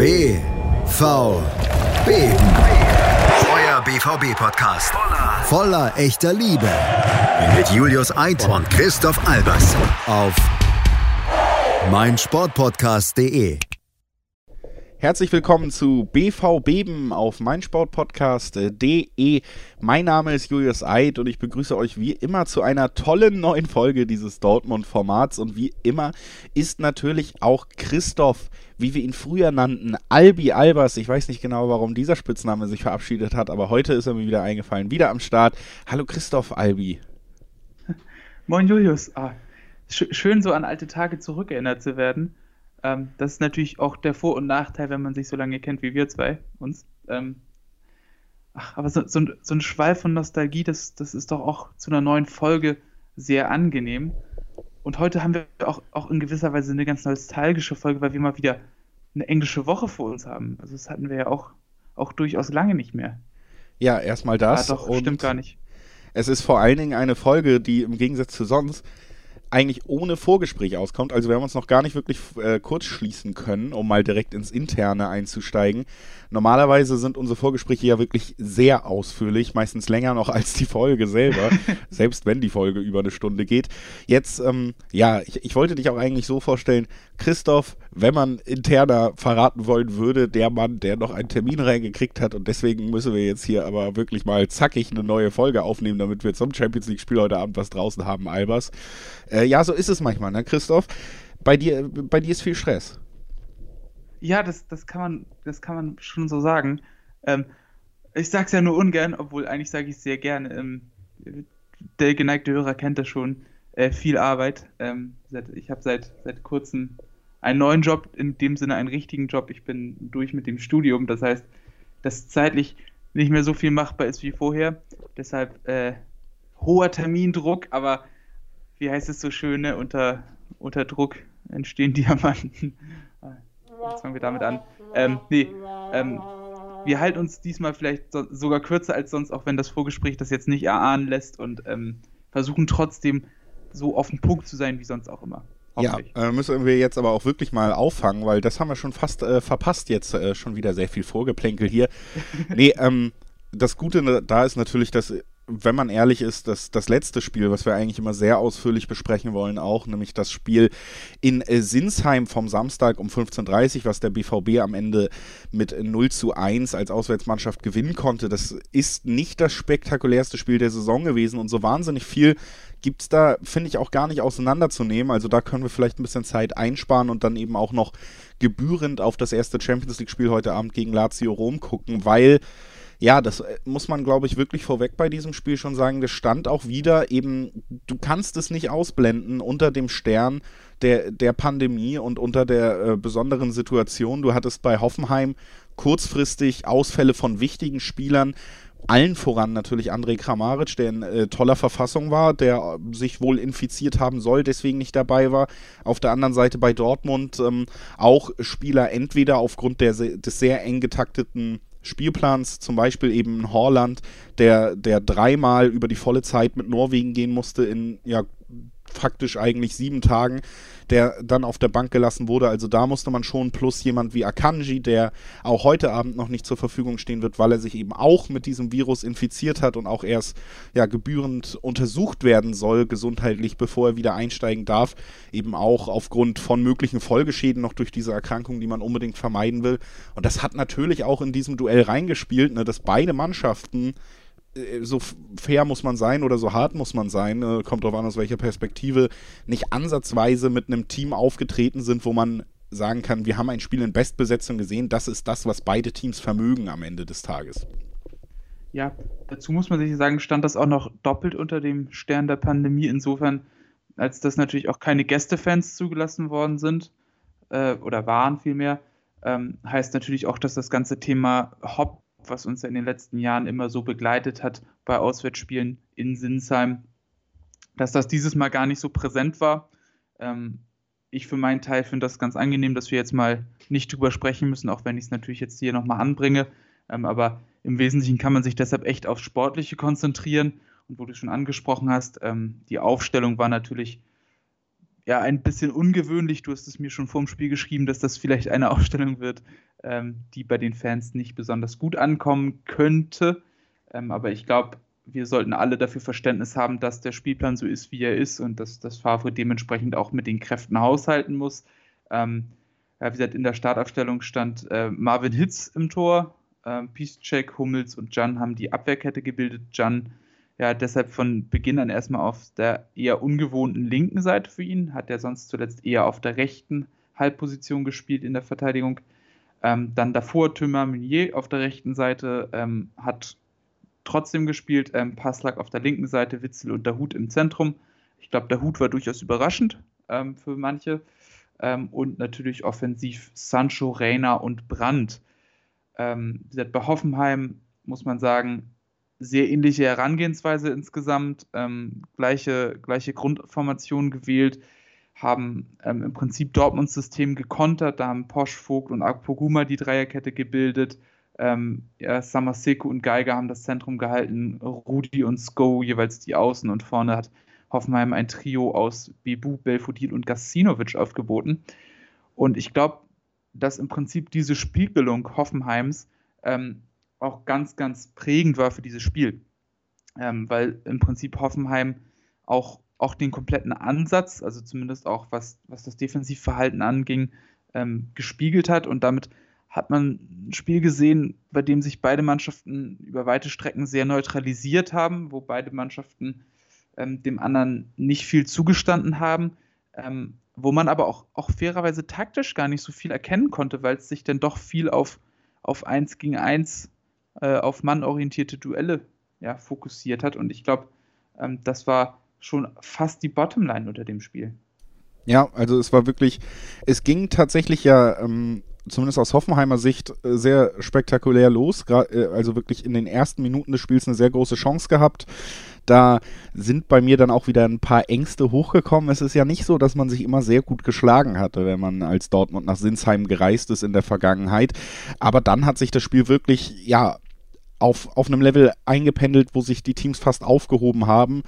BVB. Euer BVB-Podcast. Voller echter Liebe. Mit Julius Eid und Christoph Albers. Auf meinsportpodcast.de. Herzlich willkommen zu BV Beben auf meinsportpodcast.de. Mein Name ist Julius Eid und ich begrüße euch wie immer zu einer tollen neuen Folge dieses Dortmund-Formats. Und wie immer ist natürlich auch Christoph, wie wir ihn früher nannten, Albi Albers. Ich weiß nicht genau, warum dieser Spitzname sich verabschiedet hat, aber heute ist er mir wieder eingefallen. Wieder am Start. Hallo Christoph Albi. Moin Julius. Ah, sch schön so an alte Tage zurückerinnert zu werden. Ähm, das ist natürlich auch der Vor- und Nachteil, wenn man sich so lange kennt wie wir zwei uns. Ähm, ach, aber so, so, so, ein Schwall von Nostalgie, das, das ist doch auch zu einer neuen Folge sehr angenehm. Und heute haben wir auch, auch in gewisser Weise eine ganz nostalgische Folge, weil wir mal wieder eine englische Woche vor uns haben. Also das hatten wir ja auch, auch durchaus lange nicht mehr. Ja, erstmal das. Ah, doch, stimmt gar nicht. Es ist vor allen Dingen eine Folge, die im Gegensatz zu sonst eigentlich ohne Vorgespräch auskommt. Also wir haben uns noch gar nicht wirklich äh, kurz schließen können, um mal direkt ins Interne einzusteigen. Normalerweise sind unsere Vorgespräche ja wirklich sehr ausführlich, meistens länger noch als die Folge selber, selbst wenn die Folge über eine Stunde geht. Jetzt, ähm, ja, ich, ich wollte dich auch eigentlich so vorstellen, Christoph, wenn man interner verraten wollen würde, der Mann, der noch einen Termin reingekriegt hat und deswegen müssen wir jetzt hier aber wirklich mal zackig eine neue Folge aufnehmen, damit wir zum Champions League-Spiel heute Abend was draußen haben, Albers. Äh, ja, so ist es manchmal, ne, Christoph? Bei dir, bei dir ist viel Stress. Ja, das, das, kann, man, das kann man schon so sagen. Ähm, ich sag's ja nur ungern, obwohl eigentlich sage ich es sehr gerne. Ähm, der geneigte Hörer kennt das schon. Äh, viel Arbeit. Ähm, ich habe seit, seit kurzem einen neuen Job, in dem Sinne einen richtigen Job. Ich bin durch mit dem Studium. Das heißt, dass zeitlich nicht mehr so viel machbar ist wie vorher. Deshalb äh, hoher Termindruck, aber wie heißt es so schön, ne? unter, unter Druck entstehen Diamanten. Jetzt fangen wir damit an. Ähm, nee, ähm, wir halten uns diesmal vielleicht so, sogar kürzer als sonst, auch wenn das Vorgespräch das jetzt nicht erahnen lässt und ähm, versuchen trotzdem so auf den Punkt zu sein wie sonst auch immer. Ja, äh, müssen wir jetzt aber auch wirklich mal auffangen, weil das haben wir schon fast äh, verpasst jetzt äh, schon wieder sehr viel Vorgeplänkel hier. nee, ähm, das Gute da ist natürlich, dass wenn man ehrlich ist, das, das letzte Spiel, was wir eigentlich immer sehr ausführlich besprechen wollen, auch, nämlich das Spiel in äh, Sinsheim vom Samstag um 15.30 Uhr, was der BVB am Ende mit 0 zu 1 als Auswärtsmannschaft gewinnen konnte. Das ist nicht das spektakulärste Spiel der Saison gewesen und so wahnsinnig viel gibt es da, finde ich, auch gar nicht auseinanderzunehmen. Also da können wir vielleicht ein bisschen Zeit einsparen und dann eben auch noch gebührend auf das erste Champions League-Spiel heute Abend gegen Lazio Rom gucken, weil ja, das äh, muss man, glaube ich, wirklich vorweg bei diesem Spiel schon sagen. Das stand auch wieder eben, du kannst es nicht ausblenden unter dem Stern der, der Pandemie und unter der äh, besonderen Situation. Du hattest bei Hoffenheim kurzfristig Ausfälle von wichtigen Spielern. Allen voran natürlich André Kramaric, der in äh, toller Verfassung war, der äh, sich wohl infiziert haben soll, deswegen nicht dabei war. Auf der anderen Seite bei Dortmund ähm, auch Spieler entweder aufgrund der, des sehr eng getakteten Spielplans, zum Beispiel eben Horland, der, der dreimal über die volle Zeit mit Norwegen gehen musste in ja faktisch eigentlich sieben Tagen, der dann auf der Bank gelassen wurde. Also da musste man schon plus jemand wie Akanji, der auch heute Abend noch nicht zur Verfügung stehen wird, weil er sich eben auch mit diesem Virus infiziert hat und auch erst ja gebührend untersucht werden soll, gesundheitlich, bevor er wieder einsteigen darf. Eben auch aufgrund von möglichen Folgeschäden noch durch diese Erkrankung, die man unbedingt vermeiden will. Und das hat natürlich auch in diesem Duell reingespielt, ne, dass beide Mannschaften so fair muss man sein oder so hart muss man sein, äh, kommt darauf an, aus welcher Perspektive, nicht ansatzweise mit einem Team aufgetreten sind, wo man sagen kann, wir haben ein Spiel in Bestbesetzung gesehen, das ist das, was beide Teams vermögen am Ende des Tages. Ja, dazu muss man sich sagen, stand das auch noch doppelt unter dem Stern der Pandemie, insofern, als dass natürlich auch keine Gästefans zugelassen worden sind, äh, oder waren vielmehr, ähm, heißt natürlich auch, dass das ganze Thema Hop was uns ja in den letzten Jahren immer so begleitet hat bei Auswärtsspielen in Sinsheim, dass das dieses Mal gar nicht so präsent war. Ähm, ich für meinen Teil finde das ganz angenehm, dass wir jetzt mal nicht drüber sprechen müssen, auch wenn ich es natürlich jetzt hier nochmal anbringe. Ähm, aber im Wesentlichen kann man sich deshalb echt aufs Sportliche konzentrieren. Und wo du schon angesprochen hast, ähm, die Aufstellung war natürlich ja, ein bisschen ungewöhnlich. Du hast es mir schon vor dem Spiel geschrieben, dass das vielleicht eine Aufstellung wird, ähm, die bei den Fans nicht besonders gut ankommen könnte. Ähm, aber ich glaube, wir sollten alle dafür Verständnis haben, dass der Spielplan so ist, wie er ist und dass das Favre dementsprechend auch mit den Kräften haushalten muss. Ähm, ja, wie gesagt, in der Startaufstellung stand äh, Marvin Hitz im Tor, äh, Piszczek, Hummels und Jan haben die Abwehrkette gebildet. Jan ja deshalb von Beginn an erstmal auf der eher ungewohnten linken Seite für ihn, hat er sonst zuletzt eher auf der rechten Halbposition gespielt in der Verteidigung. Ähm, dann davor Thomas Meunier auf der rechten Seite ähm, hat trotzdem gespielt, ähm, Passlack auf der linken Seite, Witzel und der Hut im Zentrum. Ich glaube, der Hut war durchaus überraschend ähm, für manche. Ähm, und natürlich offensiv Sancho, Reina und Brandt. Ähm, bei Hoffenheim muss man sagen, sehr ähnliche Herangehensweise insgesamt, ähm, gleiche, gleiche Grundformation gewählt, haben ähm, im Prinzip Dortmunds System gekontert, da haben Posch, Vogt und Akpoguma die Dreierkette gebildet, ähm, ja, Samaseko und Geiger haben das Zentrum gehalten, Rudi und Sko jeweils die Außen. Und vorne hat Hoffenheim ein Trio aus Bebu, Belfodil und Gacinovic aufgeboten. Und ich glaube, dass im Prinzip diese Spielbildung Hoffenheims ähm, auch ganz, ganz prägend war für dieses Spiel. Ähm, weil im Prinzip Hoffenheim auch, auch den kompletten Ansatz, also zumindest auch was, was das Defensivverhalten anging, ähm, gespiegelt hat. Und damit hat man ein Spiel gesehen, bei dem sich beide Mannschaften über weite Strecken sehr neutralisiert haben, wo beide Mannschaften ähm, dem anderen nicht viel zugestanden haben, ähm, wo man aber auch, auch fairerweise taktisch gar nicht so viel erkennen konnte, weil es sich dann doch viel auf, auf 1 gegen 1 äh, auf mannorientierte Duelle ja, fokussiert hat. Und ich glaube, ähm, das war schon fast die Bottomline unter dem Spiel. Ja, also es war wirklich, es ging tatsächlich ja, ähm, zumindest aus Hoffenheimer Sicht, äh, sehr spektakulär los. Äh, also wirklich in den ersten Minuten des Spiels eine sehr große Chance gehabt. Da sind bei mir dann auch wieder ein paar Ängste hochgekommen. Es ist ja nicht so, dass man sich immer sehr gut geschlagen hatte, wenn man als Dortmund nach Sinsheim gereist ist in der Vergangenheit. Aber dann hat sich das Spiel wirklich, ja, auf, auf einem Level eingependelt, wo sich die Teams fast aufgehoben haben.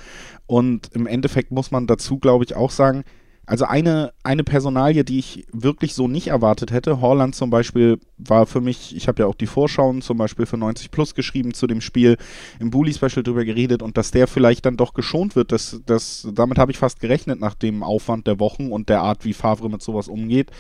Und im Endeffekt muss man dazu, glaube ich, auch sagen, also eine, eine Personalie, die ich wirklich so nicht erwartet hätte, Horland zum Beispiel war für mich, ich habe ja auch die Vorschauen zum Beispiel für 90 Plus geschrieben zu dem Spiel, im Bully-Special drüber geredet und dass der vielleicht dann doch geschont wird, das, das, damit habe ich fast gerechnet nach dem Aufwand der Wochen und der Art, wie Favre mit sowas umgeht.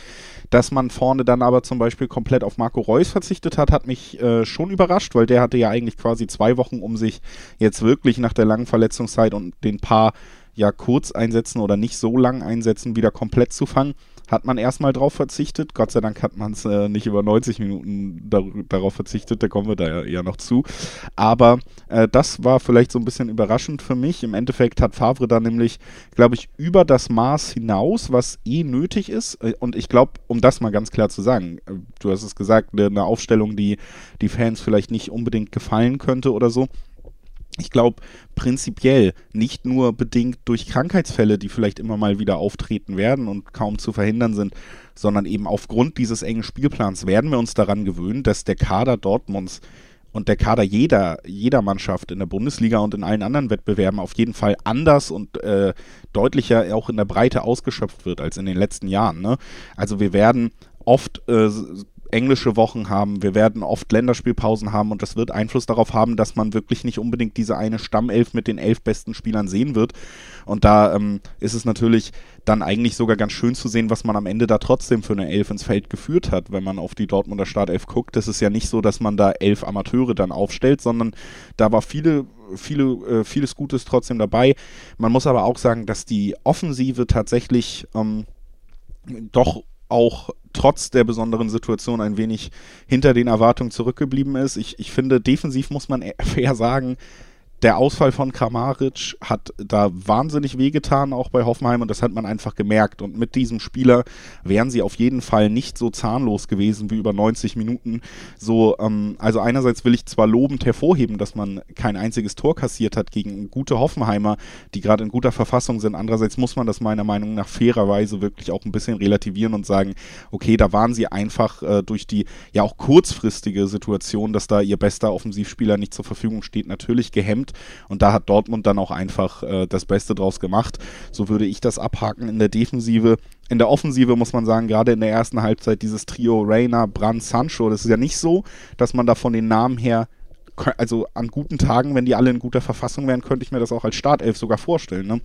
Dass man vorne dann aber zum Beispiel komplett auf Marco Reus verzichtet hat, hat mich äh, schon überrascht, weil der hatte ja eigentlich quasi zwei Wochen, um sich jetzt wirklich nach der langen Verletzungszeit und den paar ja kurz einsetzen oder nicht so lang einsetzen, wieder komplett zu fangen. Hat man erstmal drauf verzichtet. Gott sei Dank hat man es äh, nicht über 90 Minuten dar darauf verzichtet, da kommen wir da ja, ja noch zu. Aber äh, das war vielleicht so ein bisschen überraschend für mich. Im Endeffekt hat Favre da nämlich, glaube ich, über das Maß hinaus, was eh nötig ist. Äh, und ich glaube, um das mal ganz klar zu sagen, äh, du hast es gesagt, eine Aufstellung, die die Fans vielleicht nicht unbedingt gefallen könnte oder so ich glaube, prinzipiell nicht nur bedingt durch Krankheitsfälle, die vielleicht immer mal wieder auftreten werden und kaum zu verhindern sind, sondern eben aufgrund dieses engen Spielplans werden wir uns daran gewöhnen, dass der Kader Dortmunds und der Kader jeder, jeder Mannschaft in der Bundesliga und in allen anderen Wettbewerben auf jeden Fall anders und äh, deutlicher auch in der Breite ausgeschöpft wird als in den letzten Jahren. Ne? Also wir werden oft äh, englische Wochen haben, wir werden oft Länderspielpausen haben und das wird Einfluss darauf haben, dass man wirklich nicht unbedingt diese eine Stammelf mit den elf besten Spielern sehen wird. Und da ähm, ist es natürlich dann eigentlich sogar ganz schön zu sehen, was man am Ende da trotzdem für eine Elf ins Feld geführt hat, wenn man auf die Dortmunder Startelf guckt. Das ist ja nicht so, dass man da elf Amateure dann aufstellt, sondern da war viele viele, äh, vieles Gutes trotzdem dabei. Man muss aber auch sagen, dass die Offensive tatsächlich ähm, doch auch trotz der besonderen Situation ein wenig hinter den Erwartungen zurückgeblieben ist. Ich, ich finde, defensiv muss man fair sagen, der Ausfall von Kramaric hat da wahnsinnig wehgetan, auch bei Hoffenheim, und das hat man einfach gemerkt. Und mit diesem Spieler wären sie auf jeden Fall nicht so zahnlos gewesen wie über 90 Minuten. So, ähm, also einerseits will ich zwar lobend hervorheben, dass man kein einziges Tor kassiert hat gegen gute Hoffenheimer, die gerade in guter Verfassung sind. Andererseits muss man das meiner Meinung nach fairerweise wirklich auch ein bisschen relativieren und sagen, okay, da waren sie einfach äh, durch die ja auch kurzfristige Situation, dass da ihr bester Offensivspieler nicht zur Verfügung steht, natürlich gehemmt Und da hat Dortmund dann auch einfach äh, das Beste draus gemacht. So würde ich das abhaken in der Defensive. In der Offensive muss man sagen, gerade in der ersten Halbzeit dieses Trio Reina, Brand, Sancho, das ist ja nicht so, dass man da von den Namen her also an guten Tagen, wenn die alle in guter Verfassung wären, könnte ich mir das auch als Startelf sogar vorstellen. Ne?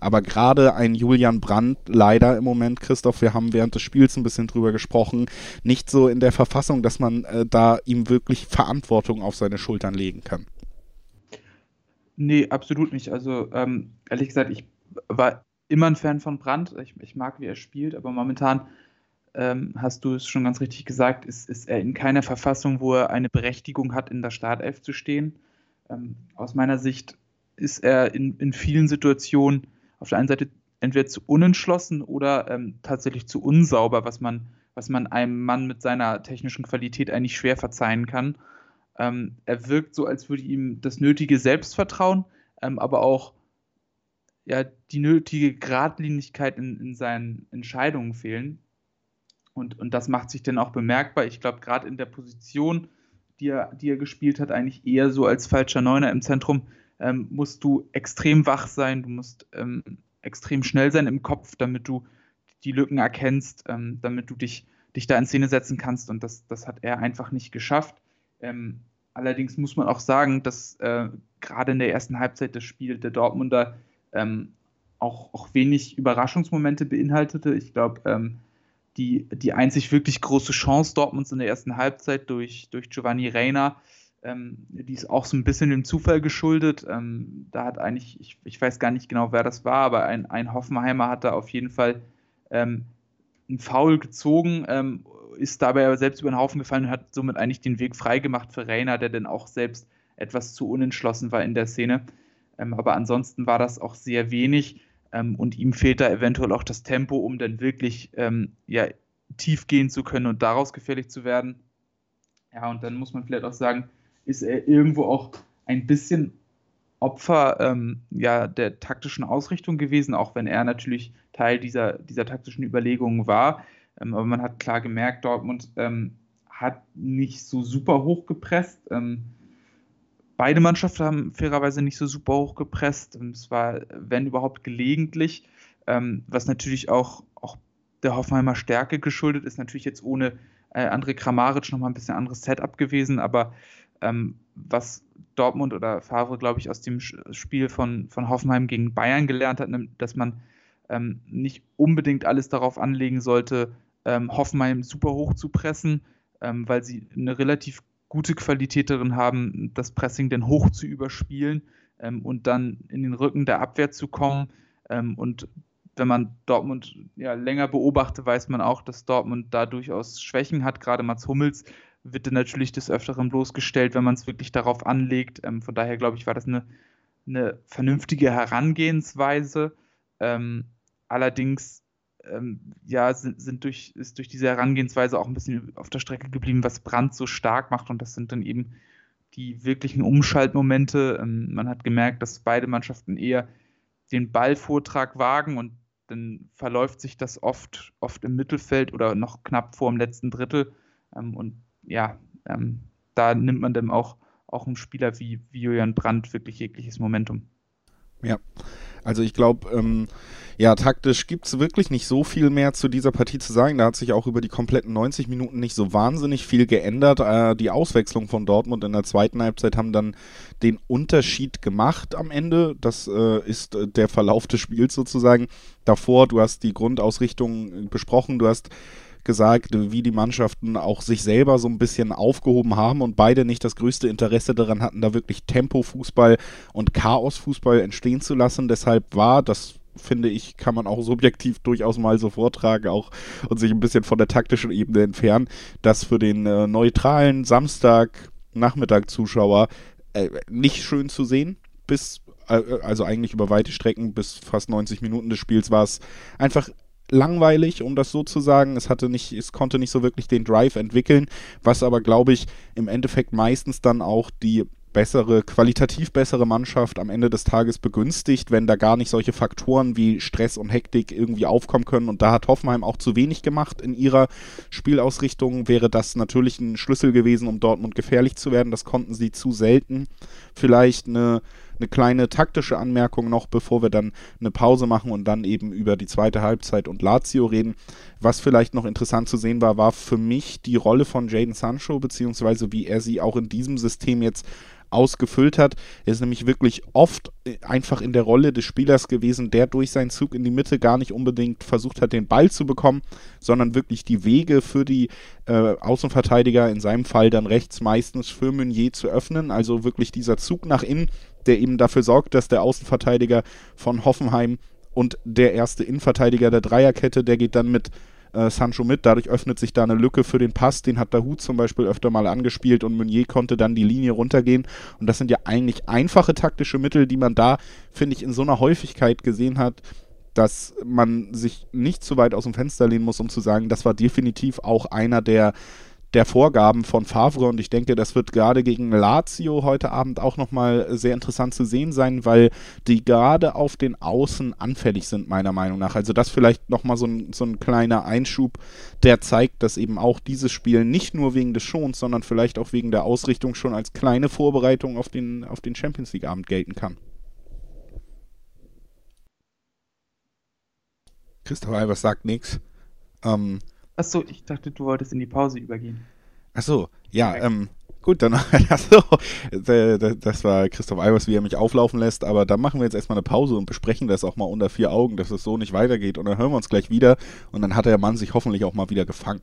Aber gerade ein Julian Brandt, leider im Moment, Christoph, wir haben während des Spiels ein bisschen drüber gesprochen, nicht so in der Verfassung, dass man äh, da ihm wirklich Verantwortung auf seine Schultern legen kann. Nee, absolut nicht. Also ähm, ehrlich gesagt, ich war immer ein Fan von Brandt. Ich, ich mag, wie er spielt, aber momentan ähm, hast du es schon ganz richtig gesagt, ist, ist er in keiner Verfassung, wo er eine Berechtigung hat, in der Startelf zu stehen. Ähm, aus meiner Sicht ist er in, in vielen Situationen auf der einen Seite entweder zu unentschlossen oder ähm, tatsächlich zu unsauber, was man, was man einem Mann mit seiner technischen Qualität eigentlich schwer verzeihen kann. Ähm, er wirkt so, als würde ihm das nötige Selbstvertrauen, ähm, aber auch ja, die nötige Gradlinigkeit in, in seinen Entscheidungen fehlen. Und, und das macht sich dann auch bemerkbar. Ich glaube, gerade in der Position, die er, die er gespielt hat, eigentlich eher so als falscher Neuner im Zentrum, ähm, musst du extrem wach sein, du musst ähm, extrem schnell sein im Kopf, damit du die Lücken erkennst, ähm, damit du dich, dich da in Szene setzen kannst. Und das, das hat er einfach nicht geschafft. Ähm, allerdings muss man auch sagen, dass äh, gerade in der ersten Halbzeit das Spiel der Dortmunder ähm, auch, auch wenig Überraschungsmomente beinhaltete. Ich glaube, ähm, die, die einzig wirklich große Chance Dortmunds in der ersten Halbzeit durch, durch Giovanni Reina. Ähm, die ist auch so ein bisschen dem Zufall geschuldet. Ähm, da hat eigentlich, ich, ich weiß gar nicht genau, wer das war, aber ein, ein Hoffenheimer hat da auf jeden Fall ähm, einen Foul gezogen, ähm, ist dabei aber selbst über den Haufen gefallen und hat somit eigentlich den Weg freigemacht für Reina, der dann auch selbst etwas zu unentschlossen war in der Szene. Ähm, aber ansonsten war das auch sehr wenig. Ähm, und ihm fehlt da eventuell auch das Tempo, um dann wirklich ähm, ja, tief gehen zu können und daraus gefährlich zu werden. Ja, und dann muss man vielleicht auch sagen, ist er irgendwo auch ein bisschen Opfer ähm, ja, der taktischen Ausrichtung gewesen, auch wenn er natürlich Teil dieser, dieser taktischen Überlegungen war. Ähm, aber man hat klar gemerkt, Dortmund ähm, hat nicht so super hoch gepresst. Ähm, Beide Mannschaften haben fairerweise nicht so super hoch gepresst. Es war, wenn überhaupt, gelegentlich, ähm, was natürlich auch, auch der Hoffenheimer Stärke geschuldet ist. Natürlich jetzt ohne äh, André Kramaric nochmal ein bisschen anderes Setup gewesen, aber ähm, was Dortmund oder Favre, glaube ich, aus dem Spiel von, von Hoffenheim gegen Bayern gelernt hat, dass man ähm, nicht unbedingt alles darauf anlegen sollte, ähm, Hoffenheim super hoch zu pressen, ähm, weil sie eine relativ gute Qualität darin haben, das Pressing dann hoch zu überspielen ähm, und dann in den Rücken der Abwehr zu kommen. Ähm, und wenn man Dortmund ja, länger beobachtet, weiß man auch, dass Dortmund da durchaus Schwächen hat. Gerade Mats Hummels wird dann natürlich des Öfteren bloßgestellt, wenn man es wirklich darauf anlegt. Ähm, von daher glaube ich, war das eine, eine vernünftige Herangehensweise. Ähm, allerdings ähm, ja, sind, sind durch, ist durch diese Herangehensweise auch ein bisschen auf der Strecke geblieben, was Brand so stark macht. Und das sind dann eben die wirklichen Umschaltmomente. Ähm, man hat gemerkt, dass beide Mannschaften eher den Ballvortrag wagen und dann verläuft sich das oft, oft im Mittelfeld oder noch knapp vor dem letzten Drittel. Ähm, und ja, ähm, da nimmt man dann auch, auch einen Spieler wie, wie Julian Brandt wirklich jegliches Momentum. Ja, also ich glaube, ähm, ja, taktisch gibt es wirklich nicht so viel mehr zu dieser Partie zu sagen. Da hat sich auch über die kompletten 90 Minuten nicht so wahnsinnig viel geändert. Äh, die Auswechslung von Dortmund in der zweiten Halbzeit haben dann den Unterschied gemacht am Ende. Das äh, ist äh, der Verlauf des Spiels sozusagen. Davor, du hast die Grundausrichtung besprochen, du hast gesagt, wie die Mannschaften auch sich selber so ein bisschen aufgehoben haben und beide nicht das größte Interesse daran hatten, da wirklich Tempo-Fußball und Chaos-Fußball entstehen zu lassen. Deshalb war das finde ich, kann man auch subjektiv durchaus mal so vortragen auch und sich ein bisschen von der taktischen Ebene entfernen, dass für den äh, neutralen Samstag-Nachmittag-Zuschauer äh, nicht schön zu sehen, bis äh, also eigentlich über weite Strecken bis fast 90 Minuten des Spiels war es einfach langweilig, um das so zu sagen. Es hatte nicht, es konnte nicht so wirklich den Drive entwickeln, was aber, glaube ich, im Endeffekt meistens dann auch die bessere, qualitativ bessere Mannschaft am Ende des Tages begünstigt, wenn da gar nicht solche Faktoren wie Stress und Hektik irgendwie aufkommen können. Und da hat Hoffenheim auch zu wenig gemacht in ihrer Spielausrichtung. Wäre das natürlich ein Schlüssel gewesen, um Dortmund gefährlich zu werden. Das konnten sie zu selten. Vielleicht eine eine kleine taktische Anmerkung noch, bevor wir dann eine Pause machen und dann eben über die zweite Halbzeit und Lazio reden. Was vielleicht noch interessant zu sehen war, war für mich die Rolle von Jaden Sancho, beziehungsweise wie er sie auch in diesem System jetzt ausgefüllt hat. Er ist nämlich wirklich oft äh, einfach in der Rolle des Spielers gewesen, der durch seinen Zug in die Mitte gar nicht unbedingt versucht hat, den Ball zu bekommen, sondern wirklich die Wege für die äh, Außenverteidiger, in seinem Fall dann rechts meistens für Meunier zu öffnen. Also wirklich dieser Zug nach innen, der eben dafür sorgt, dass der Außenverteidiger von Hoffenheim und der erste Innenverteidiger der Dreierkette, der geht dann mit äh, Sancho mit. Dadurch öffnet sich da eine Lücke für den Pass. Den hat Dahut zum Beispiel öfter mal angespielt und Meunier konnte dann die Linie runtergehen. Und das sind ja eigentlich einfache taktische Mittel, die man da, finde ich, in so einer Häufigkeit gesehen hat, dass man sich nicht zu weit aus dem Fenster lehnen muss, um zu sagen, das war definitiv auch einer der der Vorgaben von Favre und ich denke, das wird gerade gegen Lazio heute Abend auch nochmal sehr interessant zu sehen sein, weil die gerade auf den Außen anfällig sind, meiner Meinung nach. Also das vielleicht nochmal so ein, so ein kleiner Einschub, der zeigt, dass eben auch dieses Spiel nicht nur wegen des Schons, sondern vielleicht auch wegen der Ausrichtung schon als kleine Vorbereitung auf den, auf den Champions League Abend gelten kann. Christoph Albers sagt nichts. Ähm, Achso, ich dachte, du wolltest in die Pause übergehen. Achso, ja, ähm, gut, dann, achso, das war Christoph Albers, wie er mich auflaufen lässt, aber dann machen wir jetzt erstmal eine Pause und besprechen das auch mal unter vier Augen, dass es so nicht weitergeht und dann hören wir uns gleich wieder und dann hat der Mann sich hoffentlich auch mal wieder gefangen.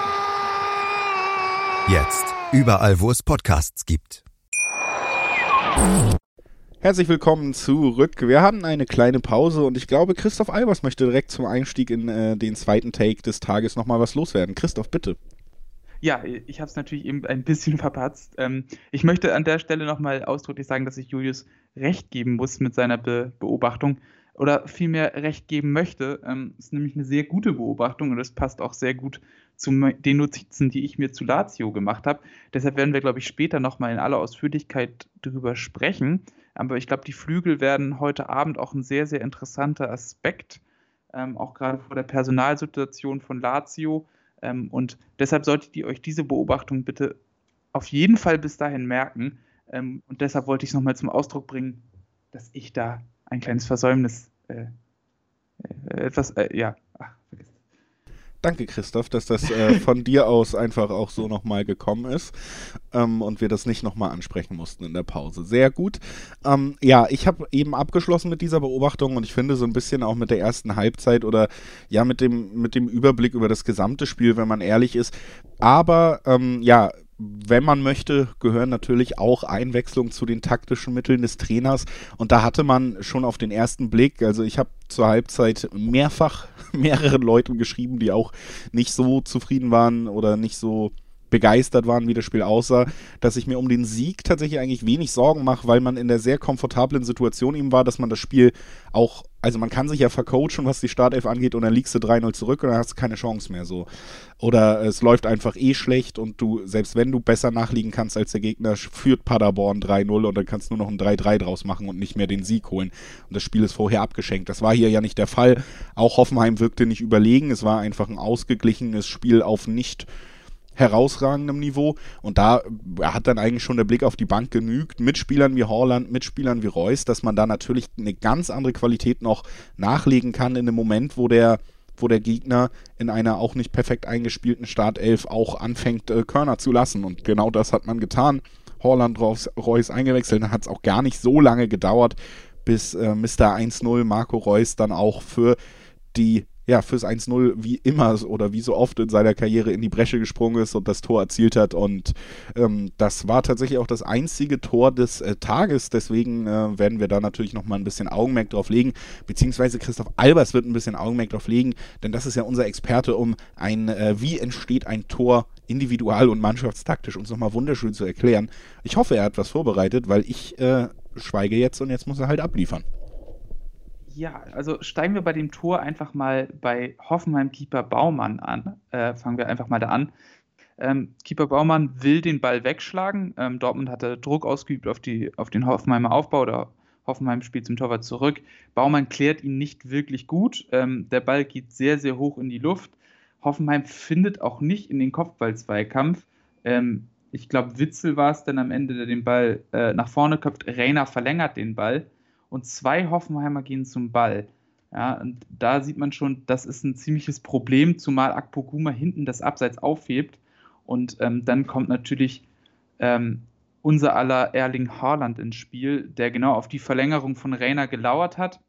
Jetzt. Überall, wo es Podcasts gibt. Herzlich willkommen zurück. Wir hatten eine kleine Pause und ich glaube, Christoph Albers möchte direkt zum Einstieg in äh, den zweiten Take des Tages nochmal was loswerden. Christoph, bitte. Ja, ich habe es natürlich eben ein bisschen verpatzt. Ähm, ich möchte an der Stelle nochmal ausdrücklich sagen, dass ich Julius recht geben muss mit seiner Be Beobachtung oder vielmehr recht geben möchte. Ähm, ist nämlich eine sehr gute Beobachtung und das passt auch sehr gut zu den Notizen, die ich mir zu Lazio gemacht habe. Deshalb werden wir, glaube ich, später nochmal in aller Ausführlichkeit darüber sprechen. Aber ich glaube, die Flügel werden heute Abend auch ein sehr, sehr interessanter Aspekt, ähm, auch gerade vor der Personalsituation von Lazio. Ähm, und deshalb solltet ihr euch diese Beobachtung bitte auf jeden Fall bis dahin merken. Ähm, und deshalb wollte ich es nochmal zum Ausdruck bringen, dass ich da ein kleines Versäumnis, äh, äh, etwas, äh, ja. Danke, Christoph, dass das äh, von dir aus einfach auch so nochmal gekommen ist ähm, und wir das nicht nochmal ansprechen mussten in der Pause. Sehr gut. Ähm, ja, ich habe eben abgeschlossen mit dieser Beobachtung und ich finde so ein bisschen auch mit der ersten Halbzeit oder ja mit dem, mit dem Überblick über das gesamte Spiel, wenn man ehrlich ist. Aber ähm, ja, wenn man möchte, gehören natürlich auch Einwechslungen zu den taktischen Mitteln des Trainers. Und da hatte man schon auf den ersten Blick, also ich habe zur Halbzeit mehrfach mehreren Leuten geschrieben, die auch nicht so zufrieden waren oder nicht so begeistert waren, wie das Spiel aussah, dass ich mir um den Sieg tatsächlich eigentlich wenig Sorgen mache, weil man in der sehr komfortablen Situation ihm war, dass man das Spiel auch, also man kann sich ja vercoachen, was die Startelf angeht, und dann liegst du 3-0 zurück und dann hast du keine Chance mehr so. Oder es läuft einfach eh schlecht und du, selbst wenn du besser nachliegen kannst als der Gegner, führt Paderborn 3-0 und dann kannst du nur noch ein 3-3 draus machen und nicht mehr den Sieg holen. Und das Spiel ist vorher abgeschenkt. Das war hier ja nicht der Fall. Auch Hoffenheim wirkte nicht überlegen. Es war einfach ein ausgeglichenes Spiel auf nicht herausragendem Niveau. Und da hat dann eigentlich schon der Blick auf die Bank genügt, mit Spielern wie Horland, mit Spielern wie Reus, dass man da natürlich eine ganz andere Qualität noch nachlegen kann in dem Moment, wo der wo der Gegner in einer auch nicht perfekt eingespielten Startelf auch anfängt, äh, Körner zu lassen. Und genau das hat man getan. Horland Reus eingewechselt. Dann hat es auch gar nicht so lange gedauert, bis äh, Mr. 1-0 Marco Reus dann auch für die ja, fürs 1-0 wie immer oder wie so oft in seiner Karriere in die Bresche gesprungen ist und das Tor erzielt hat. Und ähm, das war tatsächlich auch das einzige Tor des äh, Tages. Deswegen äh, werden wir da natürlich nochmal ein bisschen Augenmerk drauf legen. Beziehungsweise Christoph Albers wird ein bisschen Augenmerk drauf legen, denn das ist ja unser Experte, um ein, äh, wie entsteht ein Tor individual und mannschaftstaktisch uns nochmal wunderschön zu erklären. Ich hoffe, er hat was vorbereitet, weil ich äh, schweige jetzt und jetzt muss er halt abliefern. Ja, also steigen wir bei dem Tor einfach mal bei Hoffenheim-Keeper Baumann an. Äh, fangen wir einfach mal da an. Ähm, Keeper Baumann will den Ball wegschlagen. Ähm, Dortmund hatte Druck ausgeübt auf, die, auf den Hoffenheimer Aufbau oder Hoffenheim spielt zum Torwart zurück. Baumann klärt ihn nicht wirklich gut. Ähm, der Ball geht sehr, sehr hoch in die Luft. Hoffenheim findet auch nicht in den Kopfballzweikampf. Ähm, ich glaube, Witzel war es dann am Ende, der den Ball äh, nach vorne köpft. Reiner verlängert den Ball und zwei Hoffenheimer gehen zum Ball. Ja, und da sieht man schon, das ist ein ziemliches Problem, zumal Akpoguma hinten das Abseits aufhebt. Und ähm, dann kommt natürlich ähm, unser aller Erling Haaland ins Spiel, der genau auf die Verlängerung von Reiner gelauert hat,